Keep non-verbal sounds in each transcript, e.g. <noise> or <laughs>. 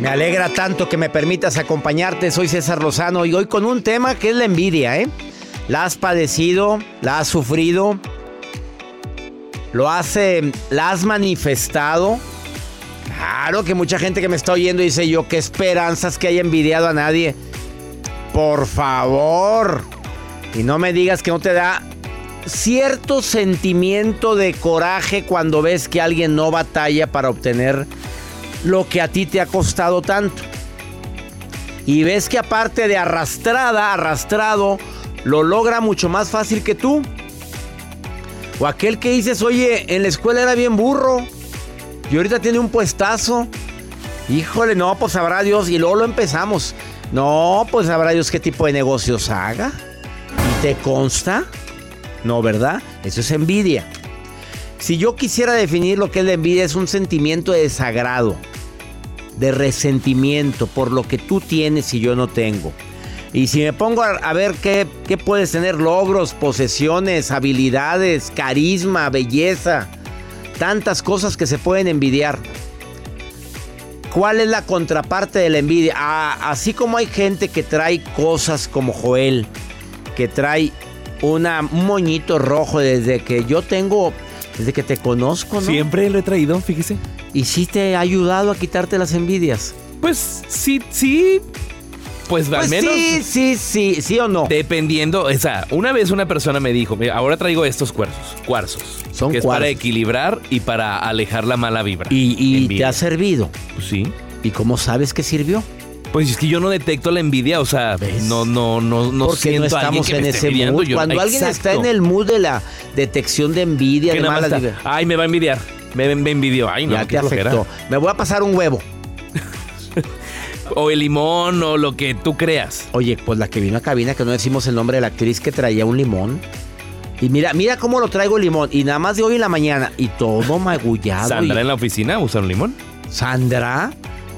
Me alegra tanto que me permitas acompañarte. Soy César Lozano y hoy con un tema que es la envidia, ¿eh? La has padecido, la has sufrido, lo has, la has manifestado. Claro que mucha gente que me está oyendo dice yo, qué esperanzas que haya envidiado a nadie. Por favor. Y no me digas que no te da cierto sentimiento de coraje cuando ves que alguien no batalla para obtener lo que a ti te ha costado tanto. Y ves que aparte de arrastrada, arrastrado, lo logra mucho más fácil que tú. O aquel que dices, oye, en la escuela era bien burro. Y ahorita tiene un puestazo. Híjole, no, pues sabrá Dios. Y luego lo empezamos. No, pues sabrá Dios qué tipo de negocios haga. ¿Y te consta? No, ¿verdad? Eso es envidia. Si yo quisiera definir lo que es la envidia, es un sentimiento de desagrado, de resentimiento por lo que tú tienes y yo no tengo. Y si me pongo a, ver qué, qué puedes tener, logros, posesiones, habilidades, carisma, belleza, tantas cosas que se pueden envidiar. ¿Cuál es la contraparte de la envidia? Así como hay gente que trae cosas como Joel, que trae una, un moñito rojo desde que yo tengo desde que te conozco, ¿no? Siempre lo he traído, fíjese. ¿Y sí te ha ayudado a quitarte las envidias? Pues sí, sí. Pues, al Pues menos. sí, sí, sí, sí o no. Dependiendo, o sea, una vez una persona me dijo, "Mira, ahora traigo estos cuarzos, cuarzos, Son que es para equilibrar y para alejar la mala vibra. ¿Y, y te ha servido? Pues sí. ¿Y cómo sabes que sirvió? Pues es que yo no detecto la envidia, o sea, ¿Ves? no, no, no, no Porque no siento a alguien estamos que me en esté ese mood. yo- Cuando alguien está Exacto. en el mood de la detección de envidia, Que de está, vibras, Ay, me va a envidiar. Me, me envidió. Ay, no, ya qué te afectó. Me voy a pasar un huevo. <laughs> O el limón o lo que tú creas. Oye, pues la que vino a cabina, que no decimos el nombre de la actriz que traía un limón. Y mira, mira cómo lo traigo el limón. Y nada más de hoy en la mañana. Y todo magullado. Sandra y- en la oficina usa un limón. Sandra,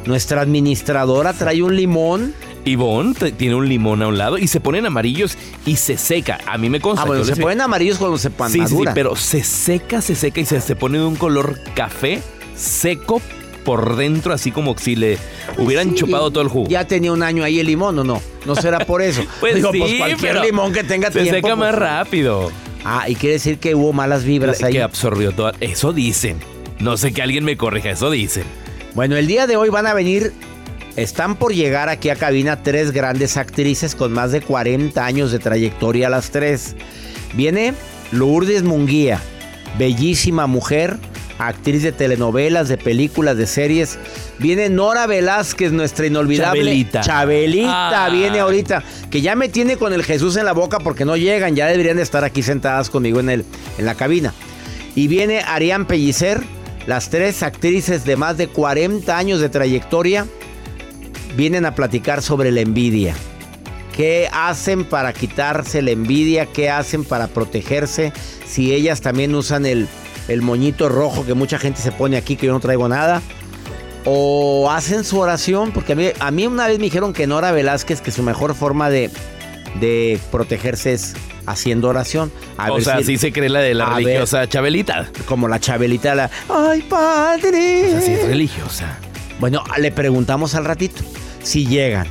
nuestra administradora, trae un limón. Ivonne tiene un limón a un lado y se ponen amarillos y se seca. A mí me consta. Ah, bueno, se ponen amarillos cuando se pan Sí, sí, sí, pero se seca, se seca y se, se pone de un color café seco por dentro, así como si le hubieran Sí, chupado todo el jugo. Ya tenía un año ahí el limón, ¿o no? No será por eso. <laughs> Pues Digo, sí, pues cualquier pero limón que tenga se tiempo. seca más pues- rápido. Ah, y quiere decir que hubo malas vibras ahí. Que absorbió toda. Eso dicen. No sé que alguien me corrija, eso dicen. Bueno, el día de hoy van a venir, están por llegar aquí a cabina tres grandes actrices con más de 40 años de trayectoria las tres. Viene Lourdes Munguía, bellísima mujer, actriz de telenovelas, de películas, de series. Viene Nora Velázquez, nuestra inolvidable Chabelita. Chabelita, Ay. viene ahorita, que ya me tiene con el Jesús en la boca porque no llegan, ya deberían de estar aquí sentadas conmigo en, el, en la cabina. Y viene Arián Pellicer, las tres actrices de más de 40 años de trayectoria, vienen a platicar sobre la envidia. ¿Qué hacen para quitarse la envidia? ¿Qué hacen para protegerse? Si ellas también usan el, el moñito rojo que mucha gente se pone aquí, que yo no traigo nada. O hacen su oración, porque a mí, a mí una vez me dijeron que Nora Velázquez, que su mejor forma de, de protegerse es haciendo oración. A o sea, si- sí se cree la de la ver. religiosa Chabelita. como la Chabelita, la, ¡ay, padre! O sea, sí es religiosa. Bueno, le preguntamos al ratito si llegan.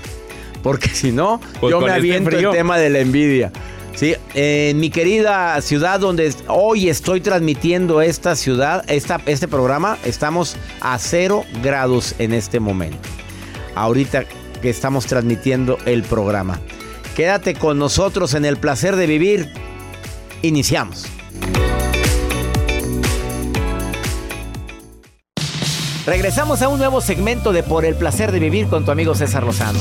Porque <laughs> si no, Pues yo me este aviento frío. el tema de la envidia. Sí, en mi querida ciudad donde hoy estoy transmitiendo esta ciudad, esta, este programa, estamos a cero grados en este momento. Ahorita que estamos transmitiendo el programa. Quédate con nosotros en el placer de vivir. Iniciamos. Regresamos a un nuevo segmento de Por el placer de vivir con tu amigo César Lozano.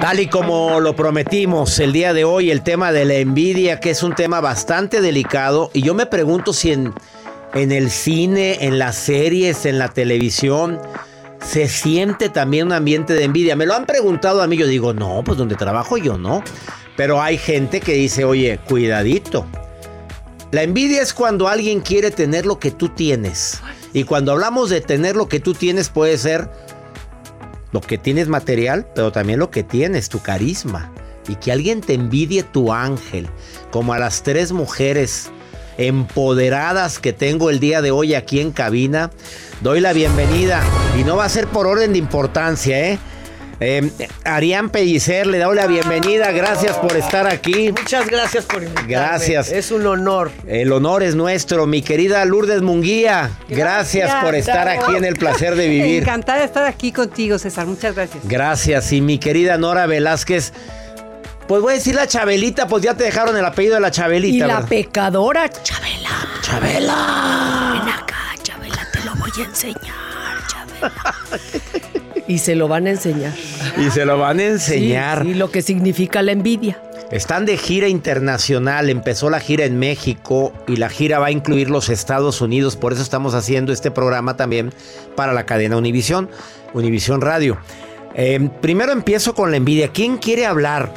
Tal y como lo prometimos el día de hoy, el tema de la envidia, que es un tema bastante delicado, y yo me pregunto si en, en el cine, en las series, en la televisión, se siente también un ambiente de envidia. Me lo han preguntado a mí, yo digo, no, pues donde trabajo yo no. Pero hay gente que dice, oye, cuidadito. La envidia es cuando alguien quiere tener lo que tú tienes. Y cuando hablamos de tener lo que tú tienes puede ser lo que tienes material, pero también lo que tienes, tu carisma. Y que alguien te envidie tu ángel, como a las tres mujeres empoderadas que tengo el día de hoy aquí en cabina. Doy la bienvenida y no va a ser por orden de importancia, ¿eh? Eh, Arián Pellicer, le doy la bienvenida. Gracias por estar aquí. Muchas gracias por invitarme. Gracias. Es un honor. El honor es nuestro. Mi querida Lourdes Munguía, gracias, por estar aquí en el placer de <laughs> vivir. Encantada de estar aquí contigo, César. Muchas gracias. Gracias. Y mi querida Nora Velázquez. Pues voy a decir la Chabelita, pues ya te dejaron el apellido de la Chabelita. Y la ¿verdad? pecadora Chabela. Chabela. Ven acá, Chabela, te lo voy a enseñar, Chabela. <laughs> y se lo van a enseñar. Y se lo van a enseñar. Y lo que significa la envidia. Están de gira internacional, empezó la gira en México y la gira va a incluir los Estados Unidos, por eso estamos haciendo este programa también para la cadena Univisión, Univisión Radio. Eh, primero empiezo con la envidia. ¿Quién quiere hablar?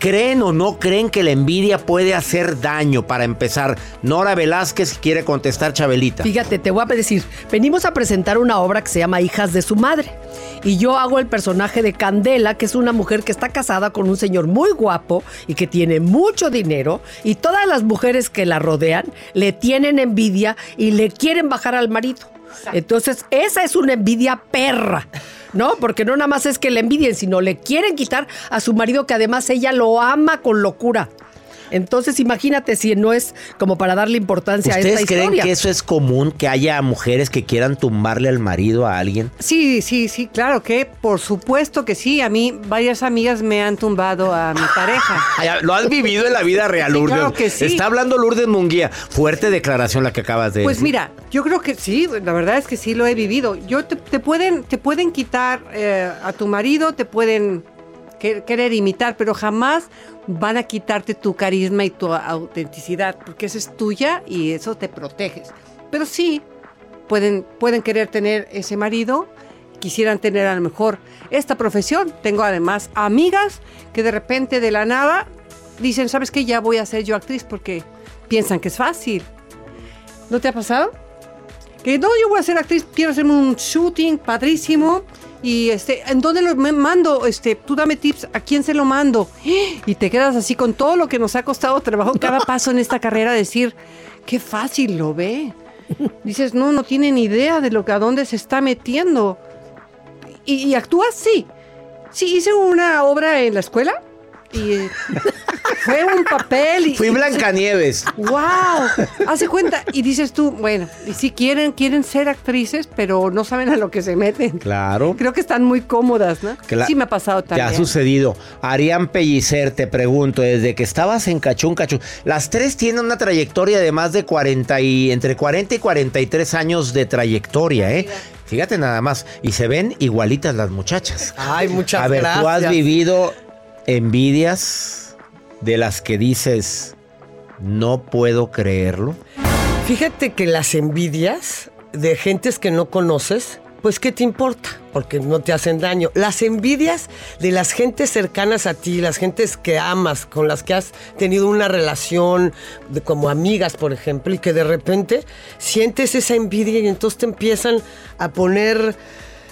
¿Creen o no creen que la envidia puede hacer daño? Para empezar, Nora Velázquez quiere contestar Chabelita. Fíjate, te voy a decir, venimos a presentar una obra que se llama Hijas de su madre. Y yo hago el personaje de Candela, que es una mujer que está casada con un señor muy guapo y que tiene mucho dinero. Y todas las mujeres que la rodean le tienen envidia y le quieren bajar al marido. Entonces, esa es una envidia perra. ¿No? Porque no nada más es que le envidien, sino le quieren quitar a su marido que además ella lo ama con locura. Entonces, imagínate si no es como para darle importancia a esta ¿Ustedes creen historia. que eso es común, que haya mujeres que quieran tumbarle al marido a alguien? Sí, sí, sí, claro que por supuesto que sí. A mí varias amigas me han tumbado a mi pareja. <laughs> Lo has vivido en la vida real, Sí, Lourdes. claro que sí. Está hablando Lourdes Munguía. Fuerte declaración la que acabas de Pues decir. mira, yo creo que sí, la verdad es que sí lo he vivido. Yo te, te pueden, te pueden quitar eh, a tu marido, te pueden querer imitar, pero jamás van a quitarte tu carisma y tu autenticidad, porque esa es tuya y eso te proteges. Pero sí, pueden, pueden querer tener ese marido, quisieran tener a lo mejor esta profesión. Tengo además amigas que de repente de la nada dicen, ¿sabes qué? Ya voy a ser yo actriz porque piensan que es fácil. ¿No te ha pasado? Que no, yo voy a ser actriz, quiero hacerme un shooting padrísimo. Y este, ¿en dónde lo mando? Este, tú dame tips, ¿a quién se lo mando? Y te quedas así con todo lo que nos ha costado trabajo cada <laughs> paso en esta carrera, decir, qué fácil lo ve. Dices, no, no tiene ni idea de lo que a dónde se está metiendo. Y, y actúas, sí. Sí, hice una obra en la escuela y eh, fue un papel. Y, Fui Blancanieves. ¡Wow! Hace cuenta. Y dices tú, bueno, y sí quieren, quieren ser actrices, pero no saben a lo que se meten. Claro. Creo que están muy cómodas, ¿no? Cla- sí me ha pasado Te ha también. sucedido. Arián Pellicer, te pregunto, desde que estabas en Cachún Cachún, las tres tienen una trayectoria de más de 40 y entre 40 y 43 años de trayectoria, ¿eh? Fíjate nada más. Y se ven igualitas las muchachas. Ay, muchas A ver, gracias. tú has vivido envidias de las que dices, no puedo creerlo. Fíjate que las envidias de gentes que no conoces, pues ¿qué te importa? Porque no te hacen daño. Las envidias de las gentes cercanas a ti, las gentes que amas, con las que has tenido una relación de- como amigas, por ejemplo, y que de repente sientes esa envidia y entonces te empiezan a poner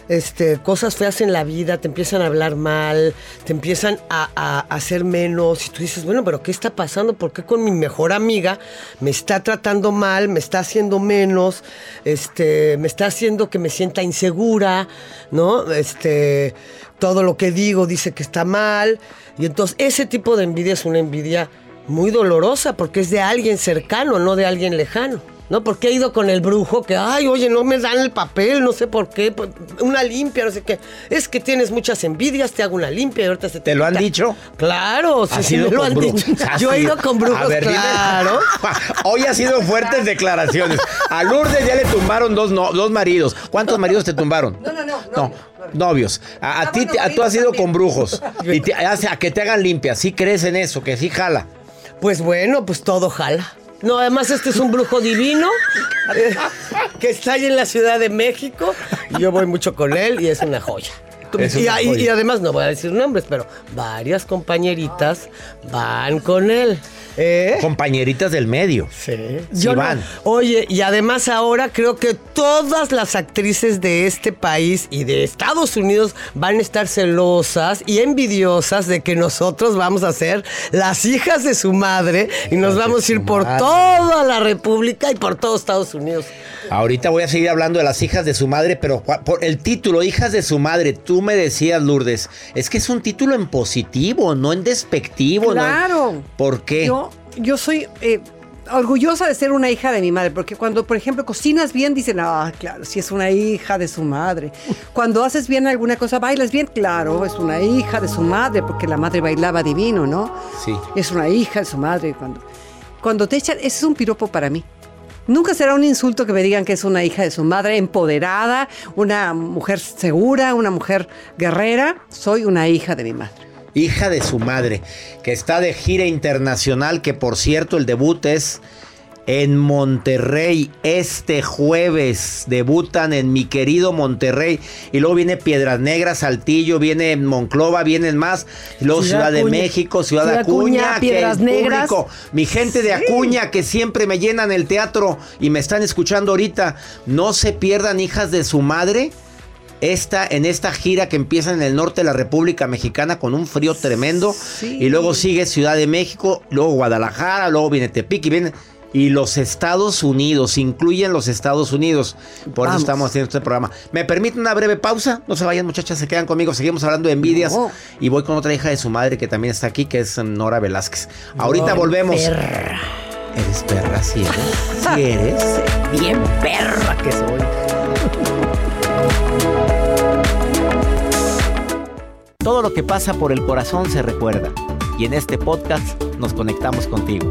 este, cosas feas en la vida, te empiezan a hablar mal, te empiezan a, a- hacer menos. Y tú dices, bueno, pero ¿qué está pasando? ¿Por qué con mi mejor amiga me está tratando mal, me está haciendo menos, este, me está haciendo que me sienta insegura, ¿no? Este, todo lo que digo dice que está mal. Y entonces ese tipo de envidia es una envidia muy dolorosa porque es de alguien cercano, no de alguien lejano. ¿No? Porque he ido con el brujo que, ay, oye, no me dan el papel, no sé por qué, una limpia, no sé qué. Es que tienes muchas envidias, te hago una limpia y ahorita se te ¿Te lo han quita". dicho? Claro, sí, ¿Has sí me lo con han dicho. ¿Has Yo he ido? con brujos, A ver, dime. claro. <laughs> Hoy ha sido fuertes declaraciones. A Lourdes ya le tumbaron dos, no- dos maridos. ¿Cuántos maridos te tumbaron? No, no, no. No, novios. A, a ti, tú has ido con brujos. <laughs> Y te- hace- a que te hagan limpia. ¿Sí crees en eso? Que sí jala. Pues bueno, pues todo jala. No, además este es un brujo divino eh, que está ahí en la Ciudad de México. Y yo voy mucho con él y es una joya. Y, además no voy a decir nombres, pero varias compañeritas van con él. ¿Eh? Compañeritas del medio. Sí. Sí Yo no- van. Oye, y además ahora creo que todas las actrices de este país y de Estados Unidos van a estar celosas y envidiosas de que nosotros vamos a ser las hijas de su madre y nos vamos a ir por madre. toda la República y por todo Estados Unidos. Ahorita voy a seguir hablando de las hijas de su madre, pero por el título, hijas de su madre, tú me decías, Lourdes, es que es un título en positivo, no en despectivo. ¿no? Claro. ¿Por qué? Yo, yo soy eh, orgullosa de ser una hija de mi madre, porque cuando, por ejemplo, cocinas bien, dicen, ah, claro, si es una hija de su madre. Cuando haces bien alguna cosa, bailas bien, claro, es una hija de su madre, porque la madre bailaba divino, ¿no? Sí. Es una hija de su madre. Cuando, cuando te echan, ese es un piropo para mí. Nunca será un insulto que me digan que es una hija de su madre, empoderada, una mujer segura, una mujer guerrera. Soy una hija de mi madre. hija de su madre, que está de gira internacional, que por cierto el debut es en Monterrey este jueves. Debutan en mi querido Monterrey. Y luego viene Piedras Negras, Saltillo, viene Monclova, vienen más. Luego Ciudad, Ciudad de. México, Ciudad, de Ciudad Acuña, Acuña, Piedras Negras. público, mi gente de Acuña que siempre me llenan el teatro y me están escuchando ahorita. No se pierdan, hijas de su madre esta, en esta gira que empieza en el norte de la República Mexicana con un frío tremendo. Y luego sigue Ciudad de México, luego Guadalajara, luego viene Tepic y viene. Y los Estados Unidos, incluyen los Estados Unidos. Por eso Vamos. estamos haciendo este programa. ¿Me permite una breve pausa? No se vayan, muchachas, se quedan conmigo. Seguimos hablando de envidias. No. Y voy con otra hija de su madre que también está aquí, que es Nora Velázquez. Ahorita volvemos. Eres perra, sí eres. Sí <laughs> eres. Bien perra que soy. Todo lo que pasa por el corazón se recuerda. Y en este podcast nos conectamos contigo.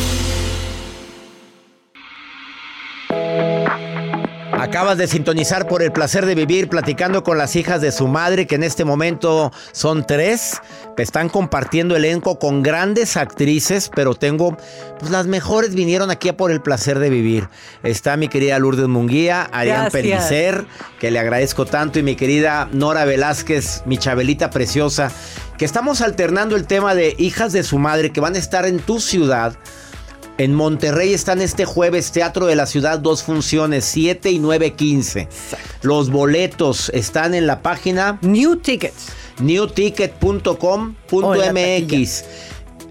Acabas de sintonizar por el placer de vivir platicando con las hijas de su madre, que en este momento son tres. Están compartiendo elenco con grandes actrices, pero tengo, pues las mejores vinieron aquí a por el placer de vivir. Está mi querida Lourdes Munguía, Arián. Pellicer, que le agradezco tanto, y mi querida Nora Velázquez, mi chabelita preciosa, que estamos alternando el tema de hijas de su madre que van a estar en tu ciudad. En Monterrey están este jueves, Teatro de la Ciudad, dos funciones, 7 y 9, 15. Los boletos están en la página New Tickets. Newticket.com.mx.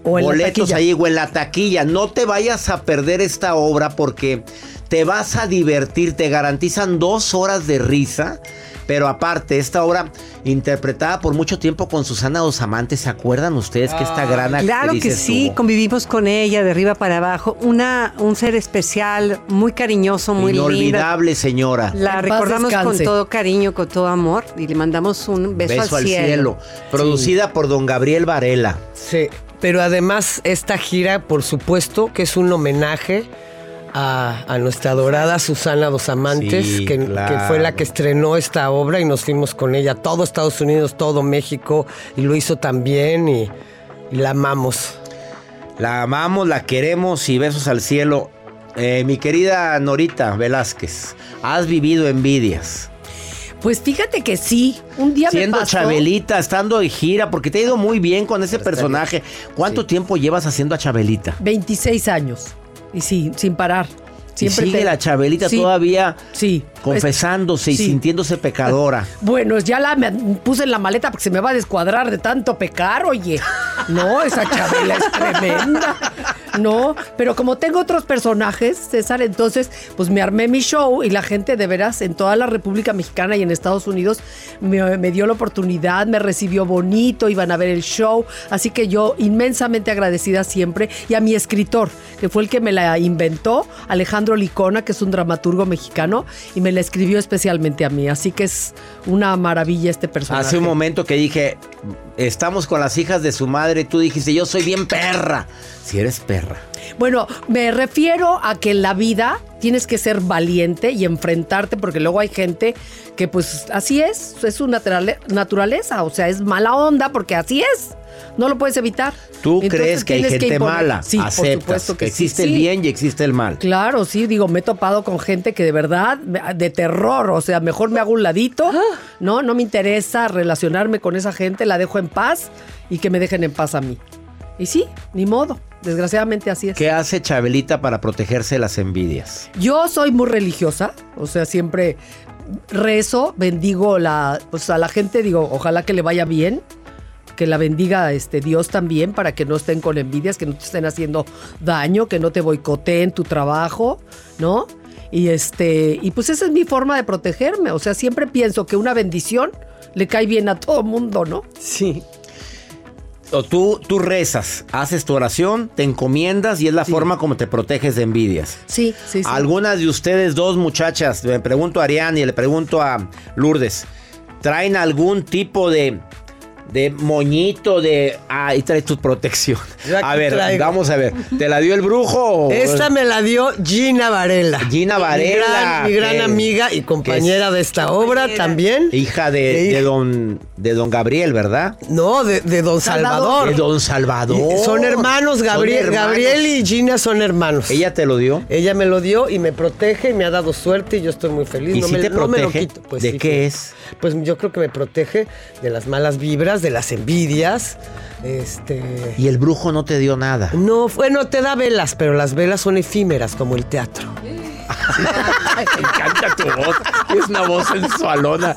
O en la Boletos taquilla. ahí o en la taquilla. No te vayas a perder esta obra porque te vas a divertir. Te garantizan dos horas de risa. Pero aparte, esta obra interpretada por mucho tiempo con Susana Dos Amantes, ¿se acuerdan ustedes que esta gran actriz Claro que sí, estuvo? convivimos con ella de arriba para abajo. Una, un ser especial, muy cariñoso, muy linda. Inolvidable, señora. La En recordamos con todo cariño, con todo amor y le mandamos un beso, al, cielo. Producida por don Gabriel Varela. Sí, pero además esta gira, por supuesto, que es un homenaje a, a nuestra adorada Susana Dos Amantes, Sí, que, claro. que fue la que estrenó esta obra y nos fuimos con ella, todo Estados Unidos, todo México, y lo hizo también y, y la amamos. La amamos, la queremos y besos al cielo. Eh, mi querida Norita Velázquez, has vivido envidias. Pues fíjate que sí, un día Siendo me pasó. Chabelita, estando de gira, porque te ha ido muy bien con ese personaje. ¿Cuánto tiempo llevas haciendo a Chabelita? 26 años. Y sí, sin parar. Siempre y sigue te- la Chabelita Sí, todavía Sí. Confesándose y sí. sintiéndose pecadora. <laughs> Bueno, ya la me puse en la maleta porque se me va a descuadrar de tanto pecar, oye. No, esa Chabela es tremenda. No, pero como tengo otros personajes, César, entonces, pues me armé mi show y la gente de veras en toda la República Mexicana y en Estados Unidos me, me dio la oportunidad, me recibió bonito, iban a ver el show. Así que yo inmensamente agradecida siempre. Y a mi escritor, que fue el que me la inventó, Alejandro Licona, que es un dramaturgo mexicano, y me la escribió especialmente a mí. Así que es una maravilla este personaje. Hace un momento que dije, estamos con las hijas de su madre, tú dijiste, yo soy bien perra. Si eres perra. Bueno, me refiero a que en la vida tienes que ser valiente y enfrentarte, porque luego hay gente que pues así es, es su naturale- naturaleza, o sea, es mala onda porque así es. No lo puedes evitar. Tú Entonces crees que hay gente mala. Sí, por Aceptas supuesto que, que sí, existe el bien y existe el mal. Claro, sí, digo, me he topado con gente que de verdad, de terror, o sea, mejor me hago un ladito, ¿no? No me interesa relacionarme con esa gente, la dejo en paz y que me dejen en paz a mí. Y sí, ni modo, desgraciadamente así es. ¿Qué hace Chabelita para protegerse de las envidias? Yo soy muy religiosa, o sea, siempre rezo, bendigo la, pues a la gente, digo, ojalá que le vaya bien, que la bendiga este Dios también para que no estén con envidias, que no te estén haciendo daño, que no te boicoteen tu trabajo, ¿no? Y este, y pues esa es mi forma de protegerme, o sea, siempre pienso que una bendición le cae bien a todo mundo, ¿no? Sí. O tú, tú rezas, haces tu oración, te encomiendas y es la forma como te proteges de envidias. Sí, sí, sí. Algunas de ustedes dos muchachas, le pregunto a Ariane y le pregunto a Lourdes, ¿traen algún tipo de, de moñito de... Ah, ahí traes tu protección. A ver, traigo. vamos a ver. ¿Te la dio el brujo? o- Esta me la dio Gina Varela. Gina Mi Varela. gran, mi gran que- amiga y compañera de esta obra también. Hija de, De- de don, de don Gabriel, ¿verdad? No, de, de Don Salvador. De don Salvador. Son hermanos, Gabriel, Son hermanos. Gabriel y Gina son hermanos. ¿Ella te lo dio? Ella me lo dio y me protege y me ha dado suerte y yo estoy muy feliz. ¿Y no si me, te no me lo protege? quito. Pues ¿De sí, qué es? Pues yo creo que me protege de las malas vibras, de las envidias. Este. Y el brujo no te dio nada. No, bueno, te da velas, pero las velas son efímeras como el teatro. <laughs> Me encanta tu voz. Es una voz sensualona.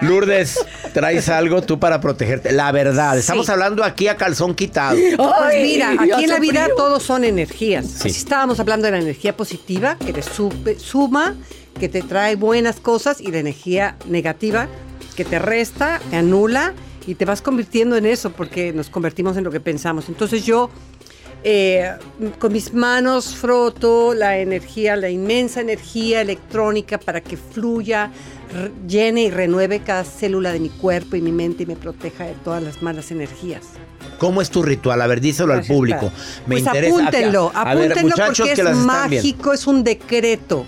Lourdes, ¿traes algo tú para protegerte? La verdad, estamos Sí. hablando aquí a calzón quitado. Pues mira, aquí en la vida frío. todos son energías. Sí. Así estábamos hablando de la energía positiva, que te supe- suma, que te trae buenas cosas, y la energía negativa, que te resta, te anula, y te vas convirtiendo en eso, porque nos convertimos en lo que pensamos. Entonces yo, eh, con mis manos froto la energía, la inmensa energía electrónica para que fluya, llene y renueve cada célula de mi cuerpo y mi mente y me proteja de todas las malas energías. ¿Cómo es tu ritual? A ver, díselo al Gracias, público. Clara. Me pues interesa. apúntenlo, A apúntenlo muchachos porque que es mágico, es un decreto.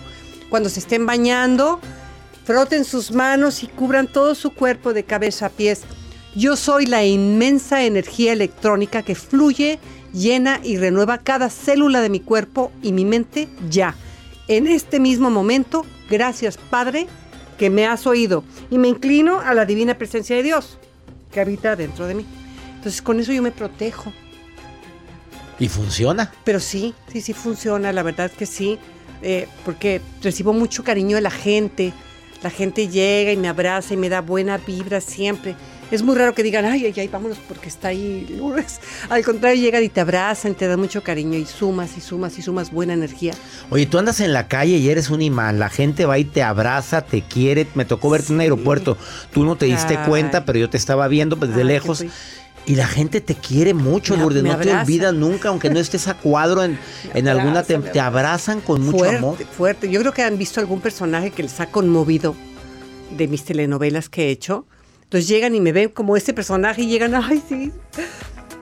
Cuando se estén bañando, froten sus manos y cubran todo su cuerpo de cabeza a pies. Yo soy la inmensa energía electrónica que fluye, llena y renueva cada célula de mi cuerpo y mi mente ya. En este mismo momento, gracias Padre, que me has oído. Y me inclino a la divina presencia de Dios, que habita dentro de mí. Entonces con eso yo me protejo. ¿Y funciona? Pero sí, sí, sí funciona, la verdad que sí, eh, porque recibo mucho cariño de la gente. La gente llega y me abraza y me da buena vibra siempre. Es muy raro que digan, ay, ay, ay, vámonos porque está ahí Lourdes. Al contrario, llegan y te abrazan, te dan mucho cariño y sumas y sumas y sumas buena energía. Oye, tú andas en la calle y eres un imán. La gente va y te abraza, te quiere. Me tocó verte en un aeropuerto. Tú no te diste Ay. cuenta, pero yo te estaba viendo pues, desde Ay, qué lejos. Y la gente te quiere mucho, Me- Lourdes. me No te olvidas nunca, aunque no estés a cuadro en, <laughs> en alguna. Te, te abrazan con mucho fuerte, amor. fuerte. Yo creo que han visto algún personaje que les ha conmovido de mis telenovelas que he hecho. Entonces llegan y me ven como este personaje y llegan, ay, sí,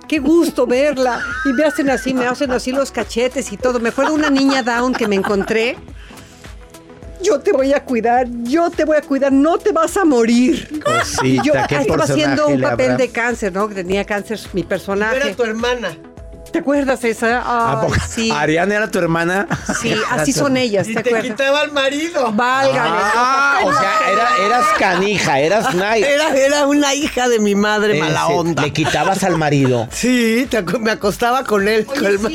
qué gusto verla. Y me hacen así, me hacen así los cachetes y todo. Me acuerdo una niña down que me encontré. Yo te voy a cuidar, yo te voy a cuidar, no te vas a morir. Cosita, y yo ¿qué estaba haciendo un papel habrá? de cáncer, ¿no? Que tenía cáncer mi personaje. Era tu hermana. ¿Te acuerdas esa? ¿A Ay, poco? sí. ¿Ariana era tu hermana? Sí, <laughs> así son ellas, Y ¿te te acuerdas? quitaba el marido. Válgame. Ah, o sea, era- eras canija, eras una... Era, era una hija de mi madre mala Ese, onda. Le quitabas al marido. Sí, te me acostaba con él. con el Sí,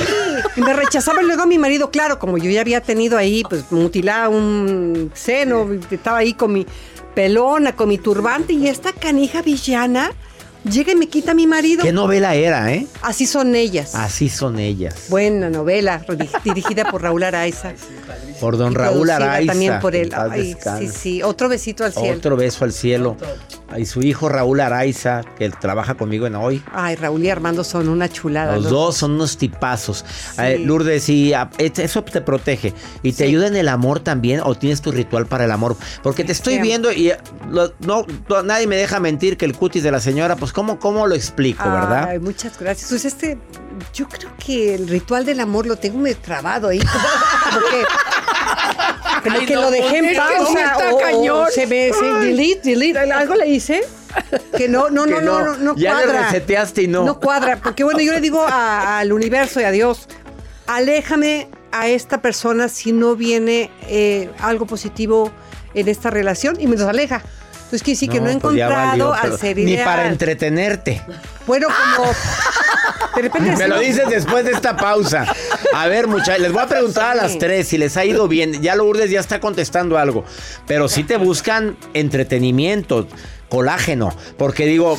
y me rechazaba y luego mi marido, claro, como yo ya había tenido ahí, pues mutilada un seno, estaba ahí con mi pelona, con mi turbante, y esta canija villana llega y me quita a mi marido. ¿Qué novela era, eh? Así son ellas. Así son ellas. Buena novela, di- dirigida por Raúl Araiza. Por don Raúl Araiza. También por él. Ay, sí, sí. Otro besito al cielo. Otro beso al cielo. Y su hijo Raúl Araiza, que trabaja conmigo en hoy. Ay, Raúl y Armando son una chulada. Los ¿no? dos son unos tipazos. Eh, Lourdes, y eso te protege. ¿Y te ayuda en el amor también? ¿O tienes tu ritual para el amor? Porque te estoy Sí. viendo y eh, lo- no, no- nadie me deja mentir que el cutis de la señora, pues ¿cómo, cómo lo explico, verdad? Ay, muchas gracias. Pues este, yo creo que el ritual del amor lo tengo medio trabado ahí. <laughs> Como que, como Ay, que no, lo dejé en pausa. o- o se me, se- delete, delete. ¿Algo le hice? <laughs> Que no, no, no, no, no, no ya cuadra. le reseteaste y no. No cuadra. Porque bueno, yo le digo a- al universo y a Dios, aléjame a esta persona si no viene eh, algo positivo en esta relación y me los aleja. Entonces quiere decir que no he pues ya encontrado valió, al ser Ni ideal. para entretenerte. Bueno, como de repente Me sí, lo ¿no? dices después de esta pausa. A ver, muchachos, les voy a preguntar a las tres si les ha ido bien. Ya Lourdes ya está contestando algo. Pero si te buscan entretenimiento, colágeno. Porque digo,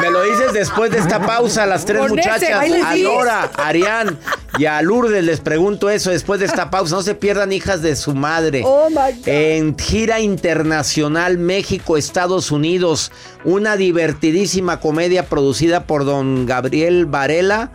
me lo dices después de esta pausa, las tres Con muchachas. A digo. Nora, a Arián y a Lourdes les pregunto eso después de esta pausa. No se pierdan hijas de su madre. Oh my God. En gira internacional México, Estados Unidos, una divertidísima comedia producida por don Gabriel Varela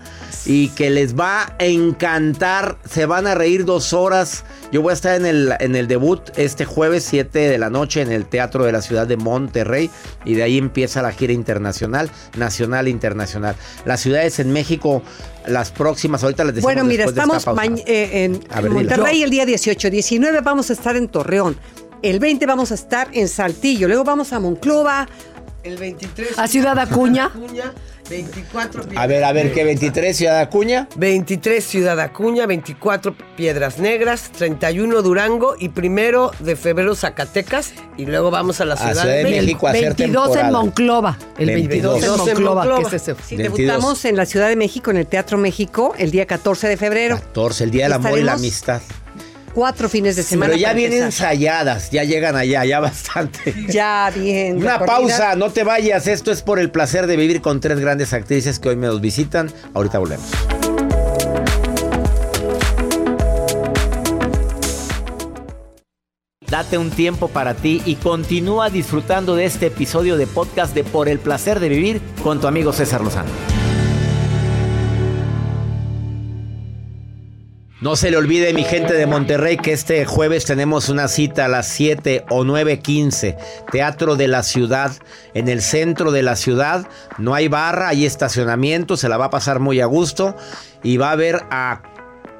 y que les va a encantar, se van a reír dos horas. Yo voy a estar en el, en el debut este jueves 7 de la noche en el Teatro de la Ciudad de Monterrey y de ahí empieza la gira internacional, nacional e internacional. Las ciudades en México, las próximas, ahorita les decimos Bueno, mira, después de esta estamos eh, en ver, Monterrey el día 18, 19 vamos a estar en Torreón, el 20 vamos a estar en Saltillo, luego vamos a Monclova, El 23. A Ciudad Acuña. Acuña, 24. A ver, a ver, ¿qué 23 Ciudad Acuña? 23 Ciudad Acuña, 24 Piedras Negras, 31 Durango y primero de febrero Zacatecas y luego vamos a la A Ciudad, Ciudad de México a hacer 22 en temporada. Monclova. El 22, 22 en en Monclova. Monclova. ¿Qué es ese? Sí, 22. debutamos en la Ciudad de México, en el Teatro México, el día 14 de febrero. 14, el Día del Amor y la Amistad. Cuatro fines de semana. Pero ya vienen empezar. ensayadas, ya llegan allá, ya bastante. <laughs> Ya bien. Una recorridas. pausa, no te vayas. Esto es por el placer de vivir con tres grandes actrices que hoy me los visitan. Ahorita volvemos. Date un tiempo para ti y continúa disfrutando de este episodio de podcast de Por el placer de vivir con tu amigo César Lozano. No se le olvide, mi gente de Monterrey, que este jueves tenemos una cita a las 7 o 9.15. Teatro de la Ciudad, en el centro de la ciudad. No hay barra, hay estacionamiento, se la va a pasar muy a gusto. Y va a haber a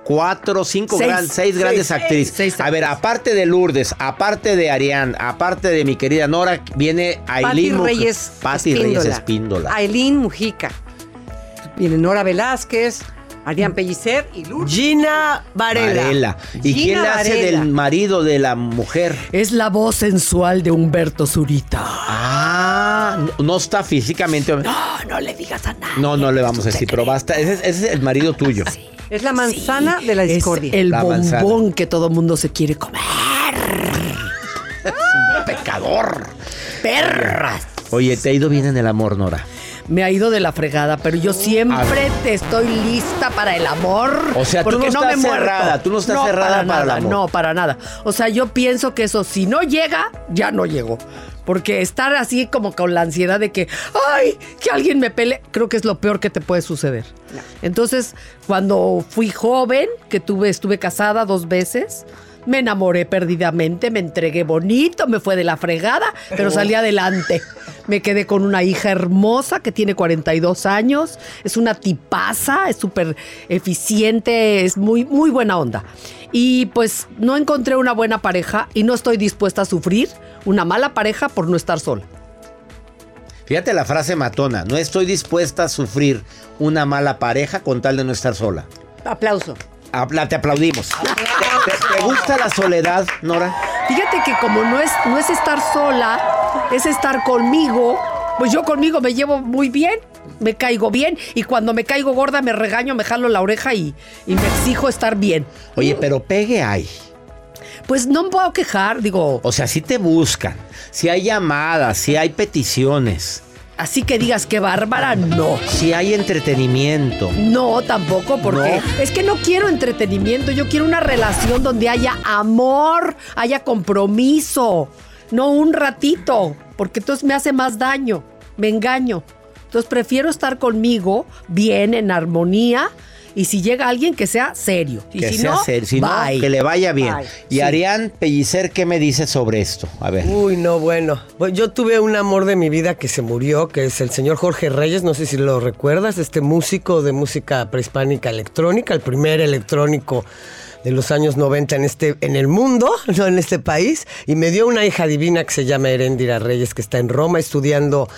cuatro, cinco, Seis. gran- seis grandes Seis. actrices. Seis a ver, aparte de Lourdes, aparte de Arián, aparte de mi querida Nora, viene Pati Aileen Muj- Reyes Pati Reyes Espíndola. Aileen Mujica. Viene Nora Velázquez, Arián Pellicer y Lourdes. Gina Varela. Varela. ¿Y Gina quién le hace Varela. del marido de la mujer? Es la voz sensual de Humberto Zurita. Ah, no, está físicamente. No, no le digas a nadie. No, no le vamos a decir, pero basta. Ese, es- ese es el marido tuyo. Es la manzana de la Es discordia. el La manzana. bombón que todo mundo se quiere comer. <laughs> Pecador. Perras. Oye, ¿te ha ido bien en el amor, Nora? Me ha ido de la fregada, pero yo siempre te estoy lista para el amor. O sea, tú no me estás muerto. cerrada, tú no estás cerrada para el nada, amor. No, para nada. O sea, yo pienso que eso, si no llega, ya no llegó. Porque estar así como con la ansiedad de que, ay, que alguien me pele, creo que es lo peor que te puede suceder. Entonces, cuando fui joven, que tuve, estuve casada dos veces, Me enamoré perdidamente, me entregué bonito, me fue de la fregada, pero salí adelante. Me quedé con una hija hermosa que tiene 42 años, es una tipaza, es súper eficiente, es muy, muy buena onda. Y pues no encontré una buena pareja y no estoy dispuesta a sufrir una mala pareja por no estar sola. Fíjate la frase matona, no estoy dispuesta a sufrir una mala pareja con tal de no estar sola. Aplauso. Te aplaudimos. ¿Te, te- te gusta la soledad, Nora? Fíjate que como no es, no es estar sola, es estar conmigo, pues yo conmigo me llevo muy bien, me caigo bien y cuando me caigo gorda me regaño, me jalo la oreja y, y me exijo estar bien. Oye, pero pegue hay. Pues no me puedo quejar, digo. O sea, si te buscan, si hay llamadas, si hay peticiones. Así que digas que bárbara, no. Si hay entretenimiento. No, tampoco, porque No. es que no quiero entretenimiento, yo quiero una relación donde haya amor, haya compromiso, no un ratito, porque entonces me hace más daño, me engaño. Entonces prefiero estar conmigo bien, en armonía, y si llega alguien que sea serio. Y que si sea no, serio, si no, bye. que le vaya bien. Bye. Y Sí. Arián Pellicer, ¿qué me dice sobre esto? A ver. Uy, no, bueno. Yo tuve un amor de mi vida que se murió, que es el señor Jorge Reyes, no sé si lo recuerdas, este músico de música prehispánica electrónica, el primer electrónico de los años 90 en este en el mundo, <laughs> no en este país, y me dio una hija divina que se llama Heréndira Reyes que está en Roma estudiando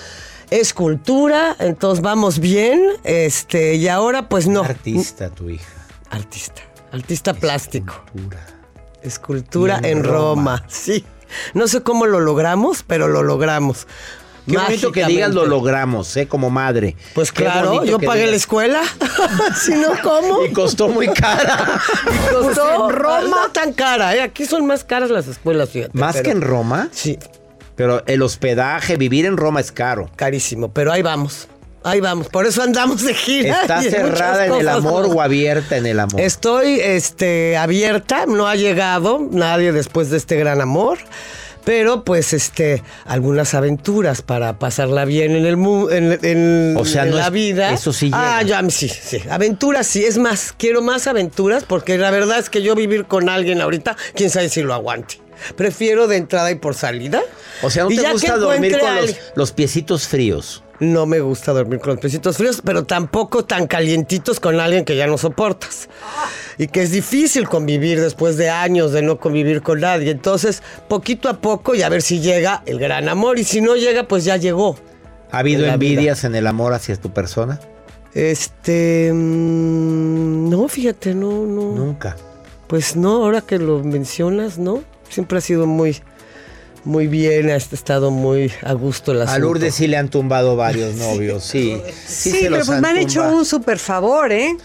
escultura, entonces vamos bien, este, y ahora pues no. Artista, tu hija. Artista, artista plástico. Escultura en en Roma. Roma. <laughs> sí. No sé cómo lo logramos, pero lo logramos. Qué bonito que digas lo logramos, ¿eh? Como madre. Pues claro, yo pagué la escuela. <laughs> si no, ¿cómo? Y costó muy cara. <laughs> Y costó Pues en Roma. Tan cara, ¿eh? Aquí son más caras las escuelas, fíjate. ¿Más pero- que en Roma? Sí. Pero el hospedaje, vivir en Roma es caro. Carísimo, pero ahí vamos. Ahí vamos. Por eso andamos de gira. ¿Está <laughs> en cerrada en el amor o abierta en el amor? Estoy este, abierta, no ha llegado nadie después de este gran amor. Pero pues este algunas aventuras para pasarla bien en el en, en- O sea, en no la es- vida. eso sí Ah, llega. ya sí, sí. Aventuras sí, es más, quiero más aventuras porque la verdad es que yo vivir con alguien ahorita, quién sabe si lo aguante. Prefiero de entrada y por salida. O sea, ¿no Y te gusta dormir con los, los piecitos fríos? No me gusta dormir con los pesitos fríos, pero tampoco tan calientitos con alguien que ya no soportas. Y que es difícil convivir después de años de no convivir con nadie. Entonces, poquito a poco y a ver si llega el gran amor. Y si no llega, pues ya llegó. ¿Ha habido En envidias en el amor hacia tu persona? Este. mm, no, fíjate, no, no. Nunca. Pues no, ahora que lo mencionas, no. Siempre ha sido muy, muy bien, ha estado muy a gusto el A. Lourdes sí le han tumbado varios <laughs> novios, sí. Sí, se pero los pues han me han hecho tumbado. un super favor, ¿eh?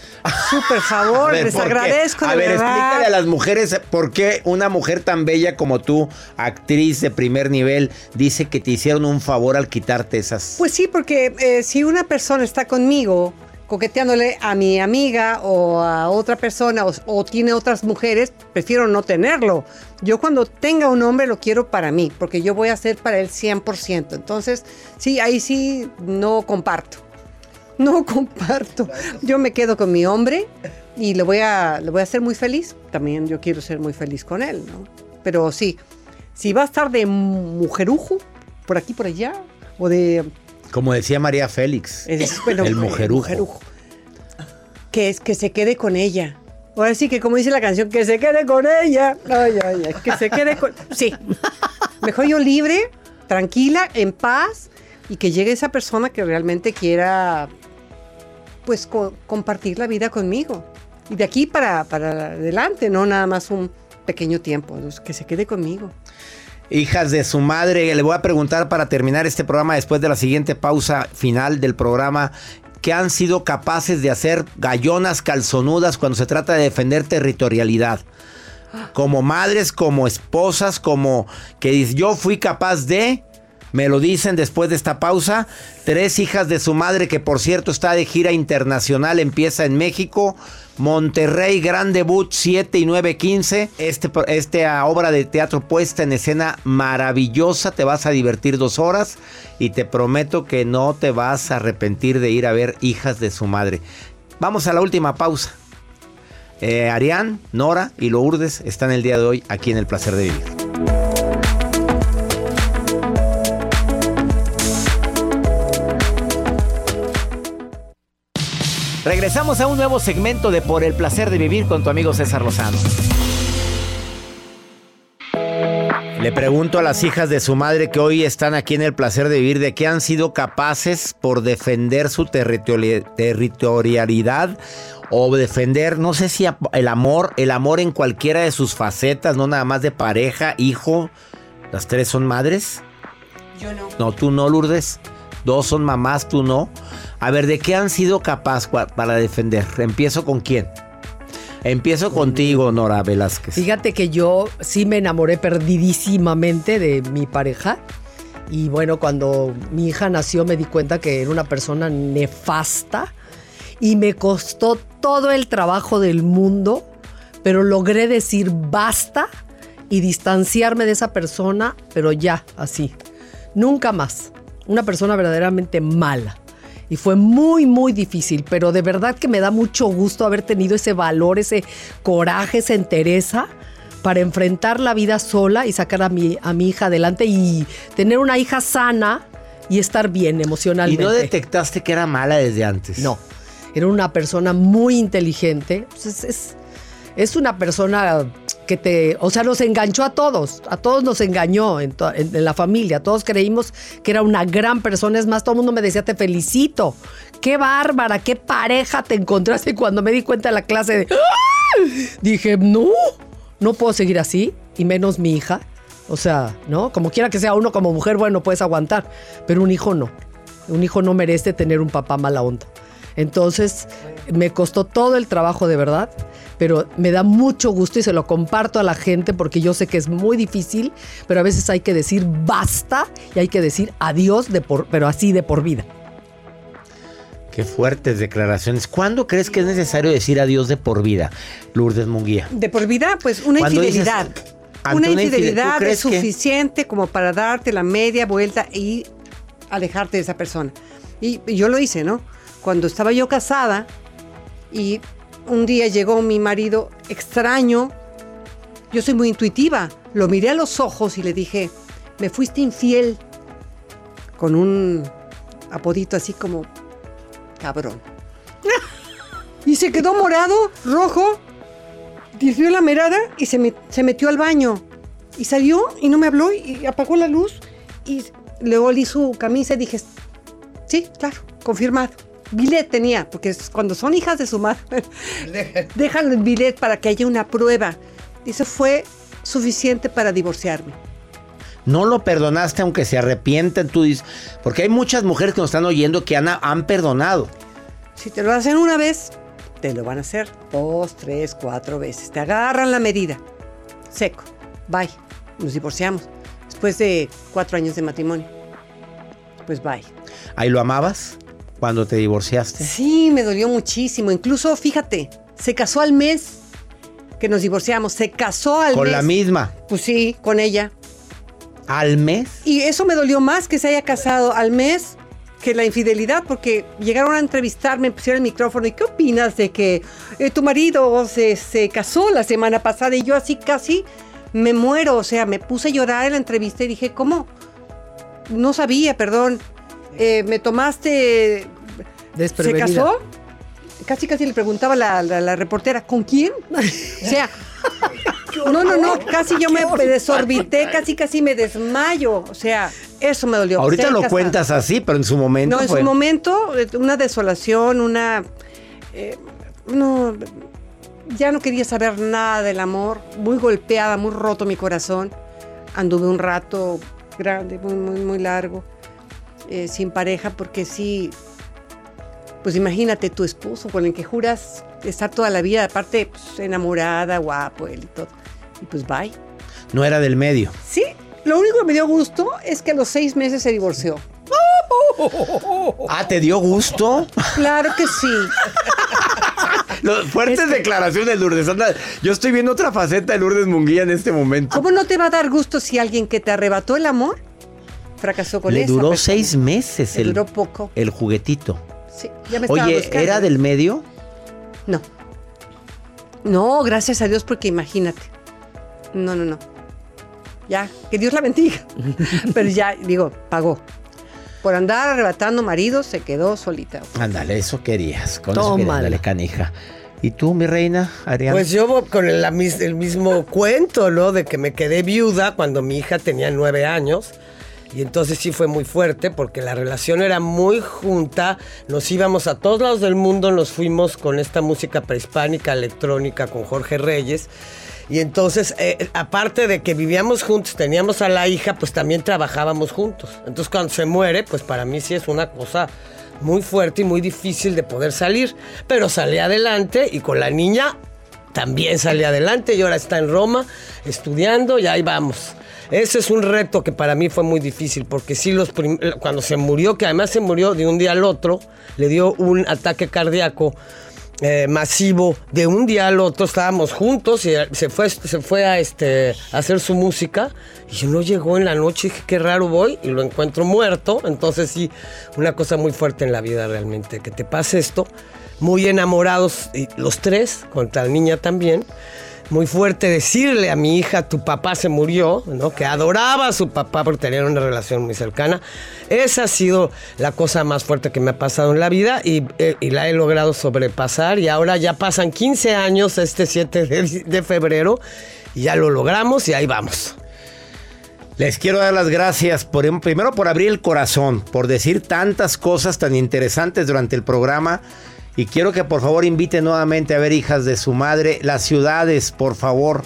Super <laughs> favor, ver, les agradezco de A ver, verdad. explícale a las mujeres por qué una mujer tan bella como tú, actriz de primer nivel, dice que te hicieron un favor al quitarte esas. Pues sí, porque eh, si una persona está conmigo coqueteándole a mi amiga o a otra persona o, tiene otras mujeres, prefiero no tenerlo. Yo cuando tenga un hombre lo quiero para mí, porque yo voy a hacer para él 100%. Entonces, sí, ahí sí no comparto. No <laughs> comparto. Yo me quedo con mi hombre y lo voy a, lo voy a hacer muy feliz. También yo quiero ser muy feliz con él, ¿no? Pero sí, si va a estar de mujerujo, por aquí, por allá, o de Como decía María Félix, es- bueno, el mujerujo. Que es que se quede con ella. Ahora sí que como dice la canción, que se quede con ella. Ay, ay, ay, que se quede con. Sí. Mejor yo libre, tranquila, en paz, y que llegue esa persona que realmente quiera pues co- compartir la vida conmigo. Y de aquí para, para adelante, no nada más un pequeño tiempo. Que se quede conmigo. Hijas de su madre, le voy a preguntar para terminar este programa después de la siguiente pausa final del programa. ¿Qué han sido capaces de hacer gallonas calzonudas cuando se trata de defender territorialidad? Como madres, como esposas, como que yo fui capaz de, me lo dicen después de esta pausa, tres hijas de su madre que por cierto está de gira internacional, empieza en México, Monterrey, gran debut 7 y 9, 15. Este, esta obra de teatro puesta en escena maravillosa, te vas a divertir dos horas y te prometo que no te vas a arrepentir de ir a ver hijas de su madre. Vamos a la última pausa. Eh, Arián, Nora y Lourdes están el día de hoy aquí en el placer de vivir. Regresamos a un nuevo segmento de Por el placer de vivir con tu amigo César Lozano. Le pregunto a las hijas de su madre que hoy están aquí en el placer de vivir de qué han sido capaces por defender su territori- territorialidad o defender, no sé si el amor, el amor en cualquiera de sus facetas, no nada más de pareja, hijo. ¿Las tres son madres? Yo no. No, tú no, Lourdes. Dos son mamás, tú no. A ver, ¿de qué han sido capaces para defender? Empiezo con quién. Empiezo contigo, Nora Velázquez. Fíjate que yo sí me enamoré perdidísimamente de mi pareja. Y bueno, cuando mi hija nació me di cuenta que era una persona nefasta. Y me costó todo el trabajo del mundo, pero logré decir basta y distanciarme de esa persona, pero ya, así. Nunca más. Una persona verdaderamente mala. Y fue muy, muy difícil, pero de verdad que me da mucho gusto haber tenido ese valor, ese coraje, esa entereza para enfrentar la vida sola y sacar a mi, a mi hija adelante y tener una hija sana y estar bien ¿Y emocionalmente. no detectaste que era mala desde antes? No. Era una persona muy inteligente. Pues es, es- es una persona que te, o sea, nos enganchó a todos, a todos nos engañó en, la familia, todos creímos que era una gran persona, es más, todo el mundo me decía, te felicito, qué bárbara, qué pareja te encontraste Y cuando me di cuenta de la clase de, ¡Ah! dije, no, no puedo seguir así, y menos mi hija, o sea, ¿no? Como quiera que sea uno como mujer, bueno, puedes aguantar, pero un hijo no, un hijo no merece tener un papá mala onda. Entonces, me costó todo el trabajo de verdad, pero me da mucho gusto y se lo comparto a la gente porque yo sé que es muy difícil, pero a veces hay que decir basta y hay que decir adiós, de por, pero así de por vida. Qué fuertes declaraciones. ¿Cuándo crees que es necesario decir adiós de por vida, Lourdes Munguía? De por vida, pues una Cuando infidelidad. una una infide- infidelidad ¿tú crees es que- suficiente como para darte la media vuelta y alejarte de esa persona. Y yo lo hice, ¿no? Cuando estaba yo casada y un día llegó mi marido extraño, yo soy muy intuitiva, lo miré a los ojos y le dije, me fuiste infiel con un apodito así como cabrón. Y se quedó morado, rojo, desvió la mirada y se, me- se metió al baño. Y salió y no me habló y apagó la luz. Y le olí su camisa y dije, sí, claro, confirmado. Bilet tenía, porque es- cuando son hijas de su madre, <laughs> dejan el bilet para que haya una prueba. Y eso fue suficiente para divorciarme. No lo perdonaste aunque se arrepienten, tú dices. Porque hay muchas mujeres que nos están oyendo que han, han perdonado. Si te lo hacen una vez, te lo van a hacer dos, tres, cuatro veces. Te agarran la medida. Seco. Bye. Nos divorciamos. Después de cuatro años de matrimonio. Pues bye. ¿Ahí lo amabas cuando te divorciaste? Sí, me dolió muchísimo. Incluso, fíjate, se casó al mes que nos divorciamos. Se casó al mes. Con la misma. Pues sí, con ella. ¿Al mes? Y eso me dolió más que se haya casado al mes que la infidelidad, porque llegaron a entrevistarme, pusieron el micrófono, ¿y qué opinas de que eh, tu marido se, se casó la semana pasada? Y yo así casi me muero, o sea, me puse a llorar en la entrevista y dije, ¿cómo? No sabía, perdón. Eh, me tomaste... ¿Se casó? Casi, casi le preguntaba la, la- la reportera, ¿con quién? O sea, no, no, no, casi yo me desorbité, casi, casi me desmayo. O sea, eso me dolió. Ahorita Ser lo casada. cuentas así, pero en su momento No, en fue- su momento, eh, una desolación, una... eh, no, ya no quería saber nada del amor, muy golpeada, muy roto mi corazón. Anduve un rato grande, muy, muy, muy largo, eh, sin pareja, porque sí, pues imagínate tu esposo con el que juras estar toda la vida, aparte pues, enamorada, guapo él y todo. Y pues bye. No era del medio. Sí, lo único que me dio gusto es que a los seis meses se divorció. Ah, ¿te dio gusto? Claro que sí. <laughs> Los fuertes declaraciones, Lourdes. Anda, yo estoy viendo otra faceta de Lourdes Munguía en este momento. ¿Cómo no te va a dar gusto si alguien que te arrebató el amor fracasó con Le esa duró persona? seis meses Le el, duró poco. el juguetito. Sí, ya me Oye, buscando. ¿era del medio? No. No, gracias a Dios, porque imagínate. No, no, no. Ya, que Dios la bendiga. <laughs> Pero ya, digo, pagó. Por andar arrebatando maridos, se quedó solita. Ándale, eso querías. Con eso Tómala. querías, ándale, canija. ¿Y tú, mi reina, Ariana? Pues yo con el, el mismo cuento, ¿no? De que me quedé viuda cuando mi hija tenía nueve años. Y entonces sí fue muy fuerte porque la relación era muy junta. Nos íbamos a todos lados del mundo, nos fuimos con esta música prehispánica, electrónica, con Jorge Reyes. Y entonces, eh, aparte de que vivíamos juntos, teníamos a la hija, pues también trabajábamos juntos. Entonces cuando se muere, pues para mí sí es una cosa muy fuerte y muy difícil de poder salir. Pero salí adelante y con la niña también salí adelante y ahora está en Roma estudiando y ahí vamos. Ese es un reto que para mí fue muy difícil porque sí los cuando se murió, que además se murió de un día al otro, le dio un ataque cardíaco eh, masivo de un día al otro, estábamos juntos y se fue, se fue a, este, hacer su música y no llegó en la noche, dije qué raro voy y lo encuentro muerto, entonces sí, una cosa muy fuerte en la vida realmente, que te pase esto, muy enamorados y los tres, con la niña también, muy fuerte decirle a mi hija, tu papá se murió, ¿no? que adoraba a su papá porque tenían una relación muy cercana. Esa ha sido la cosa más fuerte que me ha pasado en la vida y, eh, y la he logrado sobrepasar y ahora ya pasan 15 años este 7 de, de febrero y ya lo logramos y ahí vamos. Les quiero dar las gracias por primero por abrir el corazón, por decir tantas cosas tan interesantes durante el programa. Y quiero que por favor inviten nuevamente a ver hijas de su madre. Las ciudades, por favor.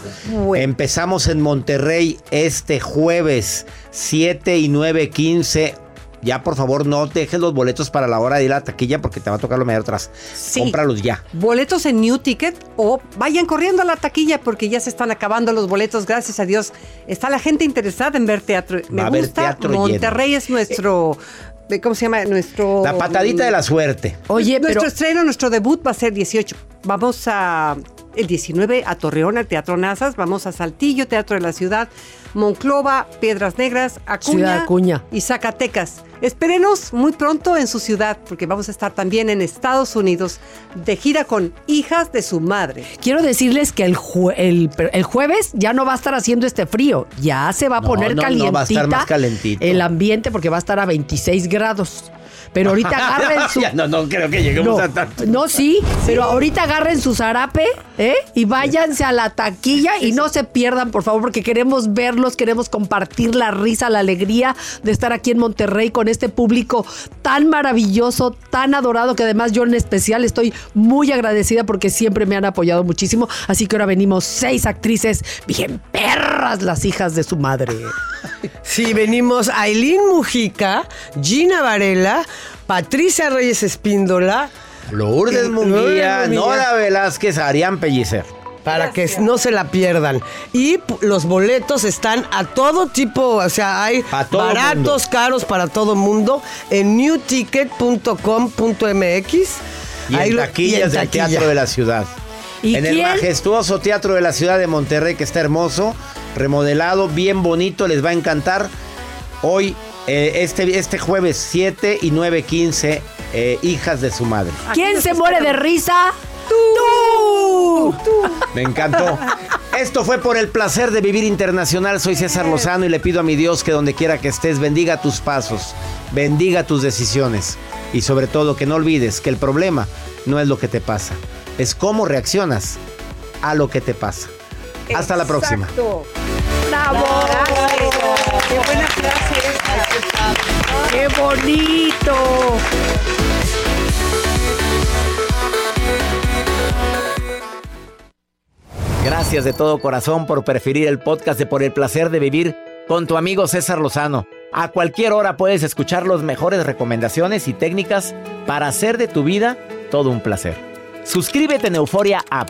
Empezamos en Monterrey este jueves 7 y 9, 15. Ya por favor no dejes los boletos para la hora de ir a la taquilla porque te va a tocar lo medio atrás. Sí. Cómpralos ya. Boletos en New Ticket o vayan corriendo a la taquilla porque ya se están acabando los boletos, gracias a Dios. Está la gente interesada en ver teatro. Me Va gusta. teatro Monterrey es nuestro. eh, ¿Cómo se llama? Nuestro. La patadita de la suerte. Oye, nuestro estreno, nuestro debut va a ser 18. Vamos a el 19 a Torreón, al Teatro Nazas. Vamos a Saltillo, Teatro de la Ciudad, Monclova, Piedras Negras, Acuña, Ciudad Acuña. y Zacatecas. Espérenos muy pronto en su ciudad, porque vamos a estar también en Estados Unidos de gira con hijas de su madre. Quiero decirles que el, jue- el, el jueves ya no va a estar haciendo este frío, ya se va a No, poner no, no, calientita va a estar más calentito. el ambiente porque va a estar a 26 grados. Pero ahorita <laughs> agarren <laughs> su... No, no creo que lleguemos No, a tanto. no, sí, pero ahorita agarren su zarape ¿eh? y váyanse a la taquilla y no se pierdan, por favor, porque queremos verlos, queremos compartir la risa, la alegría de estar aquí en Monterrey con este público tan maravilloso, tan adorado, que además yo en especial estoy muy agradecida porque siempre me han apoyado muchísimo. Así que ahora venimos seis actrices bien perras, las hijas de su madre. Sí, venimos Aileen Mujica, Gina Varela, Patricia Reyes Espíndola. Lourdes y- Munguía, Lourdes Nora Velázquez, Arián Pellicer. Para que no se la pierdan. Y los boletos están a todo tipo, o sea, hay baratos, mundo. caros para todo mundo en newticket.com.mx. Y Ahí en lo- taquillas y en del taquilla. Teatro de la Ciudad. ¿Y en el majestuoso Teatro de la Ciudad de Monterrey, que está hermoso, remodelado, bien bonito, les va a encantar. Hoy, eh, este, este jueves 7 y 9, 15, eh, hijas de su madre. ¿Quién se muere de risa? ¡Tú! Me encantó. Esto fue por el placer de vivir internacional. Soy César Lozano y le pido a mi Dios que donde quiera que estés bendiga tus pasos, bendiga tus decisiones y sobre todo que no olvides que el problema no es lo que te pasa, es cómo reaccionas a lo que te pasa. Hasta la próxima. Qué. ¡Qué bonito! Gracias de todo corazón por preferir el podcast de Por el placer de vivir con tu amigo César Lozano. A cualquier hora puedes escuchar las mejores recomendaciones y técnicas para hacer de tu vida todo un placer. Suscríbete en Euforia App